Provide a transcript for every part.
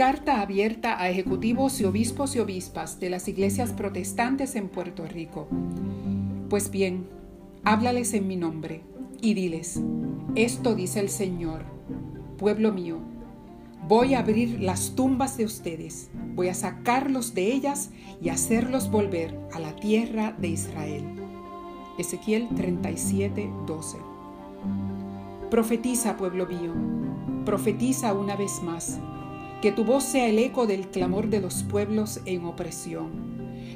Carta abierta a ejecutivos y obispos y obispas de las iglesias protestantes en Puerto Rico. Pues bien, háblales en mi nombre y diles, esto dice el Señor, pueblo mío, voy a abrir las tumbas de ustedes, voy a sacarlos de ellas y hacerlos volver a la tierra de Israel. Ezequiel 37, 12. Profetiza, pueblo mío, profetiza una vez más que tu voz sea el eco del clamor de los pueblos en opresión.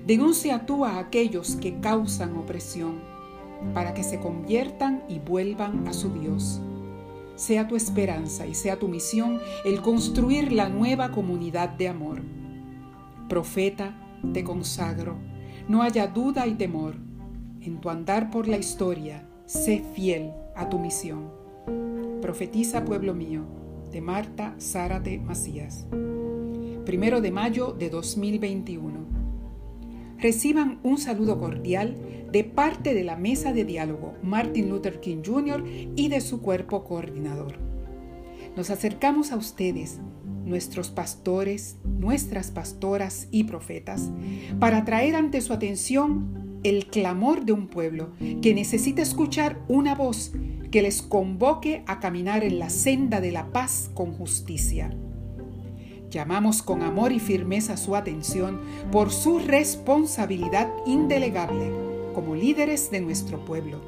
Denuncia tú a aquellos que causan opresión, para que se conviertan y vuelvan a su Dios. Sea tu esperanza y sea tu misión el construir la nueva comunidad de amor. Profeta, te consagro, no haya duda y temor. En tu andar por la historia, sé fiel a tu misión. Profetiza, pueblo mío de Marta Zárate Macías. Primero de mayo de 2021. Reciban un saludo cordial de parte de la mesa de diálogo Martin Luther King Jr. y de su cuerpo coordinador. Nos acercamos a ustedes, nuestros pastores, nuestras pastoras y profetas, para traer ante su atención el clamor de un pueblo que necesita escuchar una voz que les convoque a caminar en la senda de la paz con justicia. Llamamos con amor y firmeza su atención por su responsabilidad indelegable como líderes de nuestro pueblo.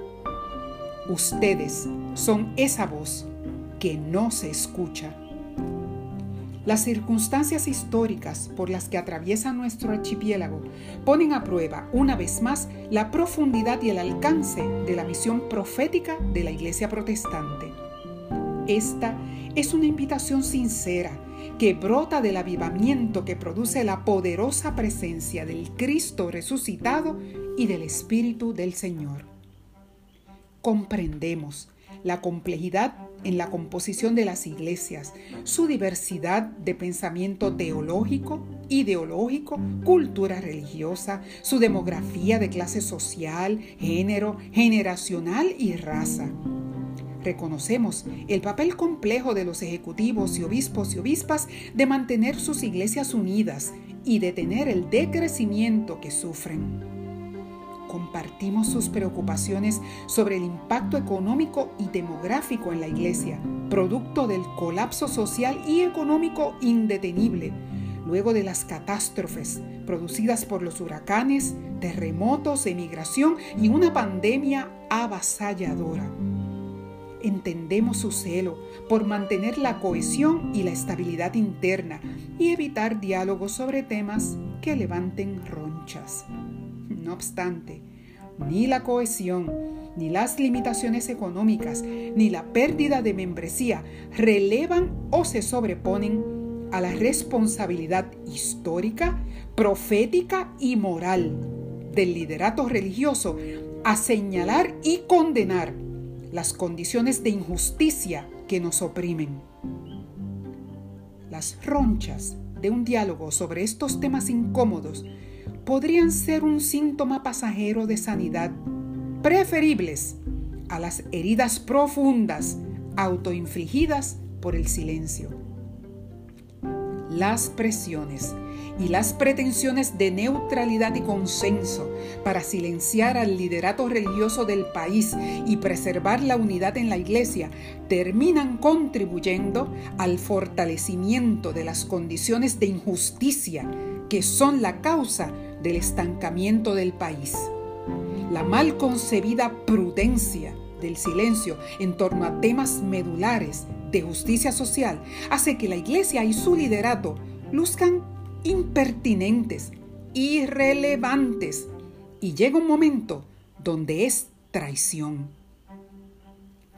Ustedes son esa voz que no se escucha las circunstancias históricas por las que atraviesa nuestro archipiélago ponen a prueba una vez más la profundidad y el alcance de la misión profética de la Iglesia protestante. Esta es una invitación sincera que brota del avivamiento que produce la poderosa presencia del Cristo resucitado y del Espíritu del Señor. Comprendemos la complejidad en la composición de las iglesias, su diversidad de pensamiento teológico, ideológico, cultura religiosa, su demografía de clase social, género, generacional y raza. Reconocemos el papel complejo de los ejecutivos y obispos y obispas de mantener sus iglesias unidas y detener el decrecimiento que sufren compartimos sus preocupaciones sobre el impacto económico y demográfico en la Iglesia, producto del colapso social y económico indetenible, luego de las catástrofes producidas por los huracanes, terremotos, emigración y una pandemia avasalladora. Entendemos su celo por mantener la cohesión y la estabilidad interna y evitar diálogos sobre temas que levanten ronchas. No obstante, ni la cohesión, ni las limitaciones económicas, ni la pérdida de membresía relevan o se sobreponen a la responsabilidad histórica, profética y moral del liderato religioso a señalar y condenar las condiciones de injusticia que nos oprimen. Las ronchas de un diálogo sobre estos temas incómodos podrían ser un síntoma pasajero de sanidad, preferibles a las heridas profundas autoinfligidas por el silencio. Las presiones y las pretensiones de neutralidad y consenso para silenciar al liderato religioso del país y preservar la unidad en la iglesia terminan contribuyendo al fortalecimiento de las condiciones de injusticia que son la causa del estancamiento del país. La mal concebida prudencia del silencio en torno a temas medulares de justicia social hace que la Iglesia y su liderato luzcan impertinentes, irrelevantes, y llega un momento donde es traición.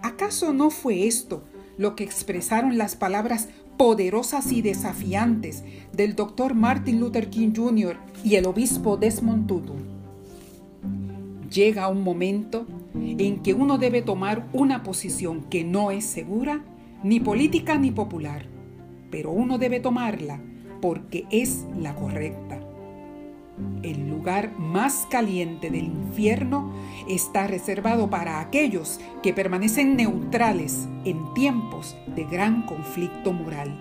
¿Acaso no fue esto lo que expresaron las palabras poderosas y desafiantes del doctor Martin Luther King Jr. y el obispo Desmond Tutu. Llega un momento en que uno debe tomar una posición que no es segura, ni política ni popular, pero uno debe tomarla porque es la correcta. El lugar más caliente del infierno está reservado para aquellos que permanecen neutrales en tiempos de gran conflicto moral.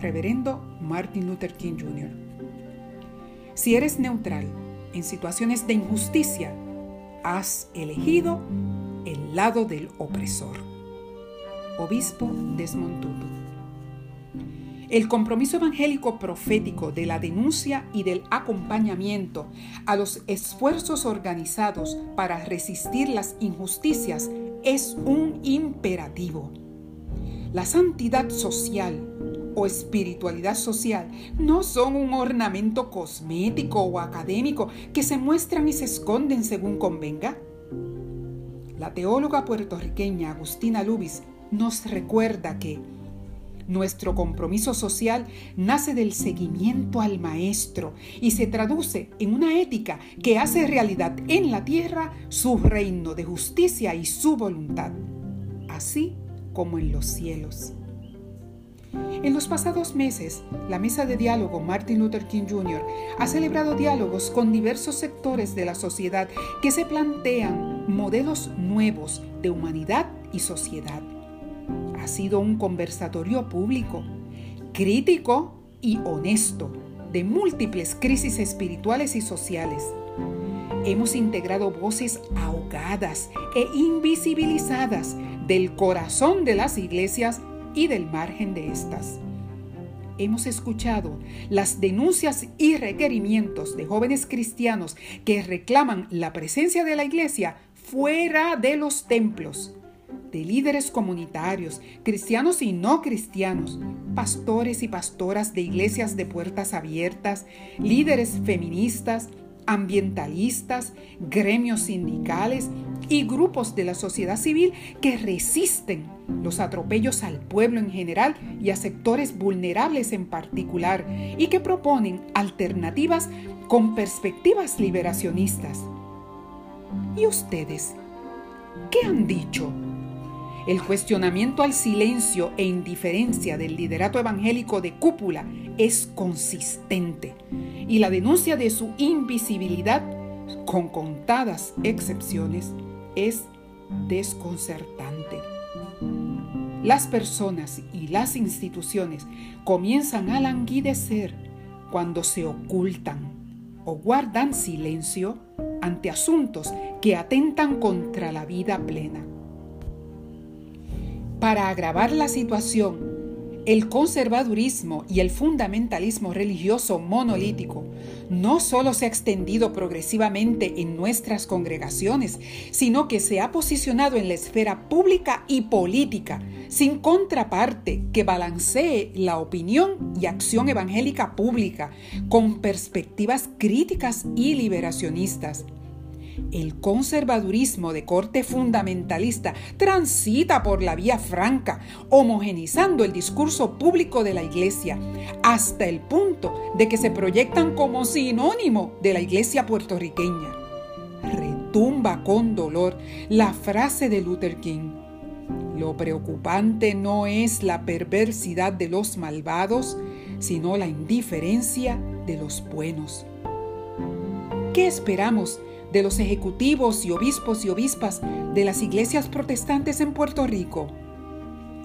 Reverendo Martin Luther King Jr. Si eres neutral en situaciones de injusticia, has elegido el lado del opresor. Obispo Desmond Tutu. El compromiso evangélico profético de la denuncia y del acompañamiento a los esfuerzos organizados para resistir las injusticias es un imperativo. La santidad social o espiritualidad social no son un ornamento cosmético o académico que se muestran y se esconden según convenga. La teóloga puertorriqueña Agustina Lubis nos recuerda que nuestro compromiso social nace del seguimiento al Maestro y se traduce en una ética que hace realidad en la tierra su reino de justicia y su voluntad, así como en los cielos. En los pasados meses, la Mesa de Diálogo Martin Luther King Jr. ha celebrado diálogos con diversos sectores de la sociedad que se plantean modelos nuevos de humanidad y sociedad ha sido un conversatorio público, crítico y honesto de múltiples crisis espirituales y sociales. Hemos integrado voces ahogadas e invisibilizadas del corazón de las iglesias y del margen de estas. Hemos escuchado las denuncias y requerimientos de jóvenes cristianos que reclaman la presencia de la iglesia fuera de los templos de líderes comunitarios, cristianos y no cristianos, pastores y pastoras de iglesias de puertas abiertas, líderes feministas, ambientalistas, gremios sindicales y grupos de la sociedad civil que resisten los atropellos al pueblo en general y a sectores vulnerables en particular y que proponen alternativas con perspectivas liberacionistas. ¿Y ustedes? ¿Qué han dicho? El cuestionamiento al silencio e indiferencia del liderato evangélico de cúpula es consistente y la denuncia de su invisibilidad, con contadas excepciones, es desconcertante. Las personas y las instituciones comienzan a languidecer cuando se ocultan o guardan silencio ante asuntos que atentan contra la vida plena. Para agravar la situación, el conservadurismo y el fundamentalismo religioso monolítico no solo se ha extendido progresivamente en nuestras congregaciones, sino que se ha posicionado en la esfera pública y política, sin contraparte que balancee la opinión y acción evangélica pública con perspectivas críticas y liberacionistas. El conservadurismo de corte fundamentalista transita por la vía franca, homogenizando el discurso público de la Iglesia, hasta el punto de que se proyectan como sinónimo de la Iglesia puertorriqueña. Retumba con dolor la frase de Luther King. Lo preocupante no es la perversidad de los malvados, sino la indiferencia de los buenos. ¿Qué esperamos de los ejecutivos y obispos y obispas de las iglesias protestantes en Puerto Rico.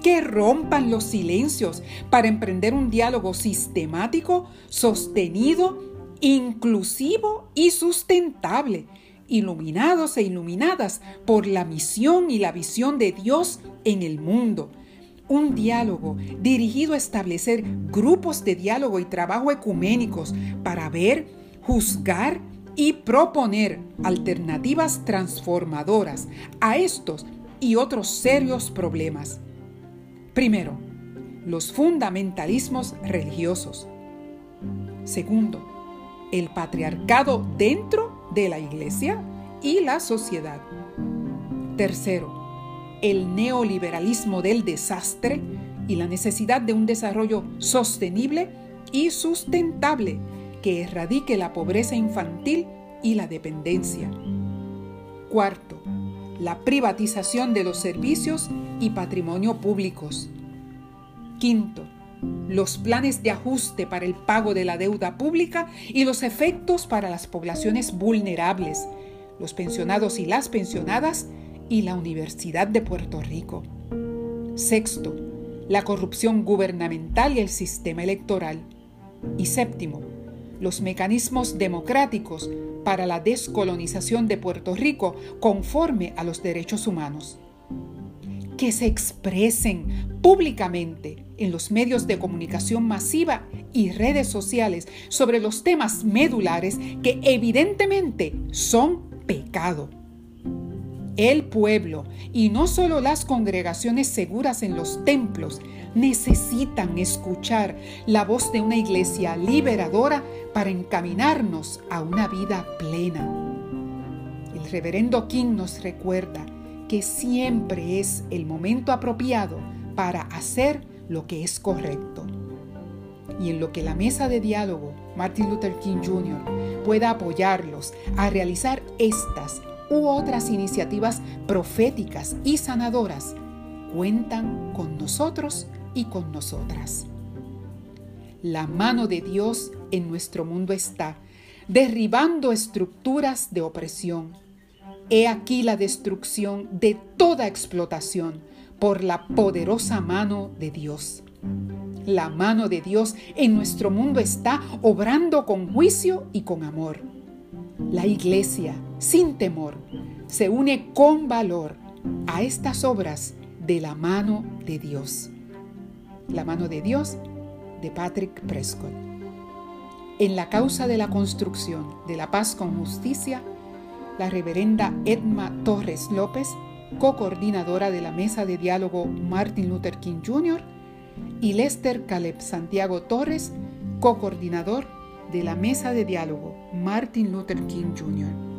Que rompan los silencios para emprender un diálogo sistemático, sostenido, inclusivo y sustentable, iluminados e iluminadas por la misión y la visión de Dios en el mundo un diálogo dirigido a establecer grupos de diálogo y trabajo ecuménicos para ver, juzgar y proponer alternativas transformadoras a estos y otros serios problemas. Primero, los fundamentalismos religiosos. Segundo, el patriarcado dentro de la iglesia y la sociedad. Tercero, el neoliberalismo del desastre y la necesidad de un desarrollo sostenible y sustentable que erradique la pobreza infantil y la dependencia. Cuarto, la privatización de los servicios y patrimonio públicos. Quinto, los planes de ajuste para el pago de la deuda pública y los efectos para las poblaciones vulnerables, los pensionados y las pensionadas y la Universidad de Puerto Rico. Sexto, la corrupción gubernamental y el sistema electoral. Y séptimo, los mecanismos democráticos para la descolonización de Puerto Rico conforme a los derechos humanos. Que se expresen públicamente en los medios de comunicación masiva y redes sociales sobre los temas medulares que evidentemente son pecado. El pueblo, y no solo las congregaciones seguras en los templos, necesitan escuchar la voz de una iglesia liberadora para encaminarnos a una vida plena. El reverendo King nos recuerda que siempre es el momento apropiado para hacer lo que es correcto. Y en lo que la mesa de diálogo Martin Luther King Jr. pueda apoyarlos a realizar estas u otras iniciativas proféticas y sanadoras, cuentan con nosotros y con nosotras. La mano de Dios en nuestro mundo está, derribando estructuras de opresión. He aquí la destrucción de toda explotación por la poderosa mano de Dios. La mano de Dios en nuestro mundo está obrando con juicio y con amor. La iglesia, sin temor, se une con valor a estas obras de la mano de Dios. La mano de Dios de Patrick Prescott. En la causa de la construcción de la paz con justicia, la reverenda Edma Torres López, co-coordinadora de la mesa de diálogo Martin Luther King Jr., y Lester Caleb Santiago Torres, co-coordinador de la mesa de diálogo Martin Luther King Jr.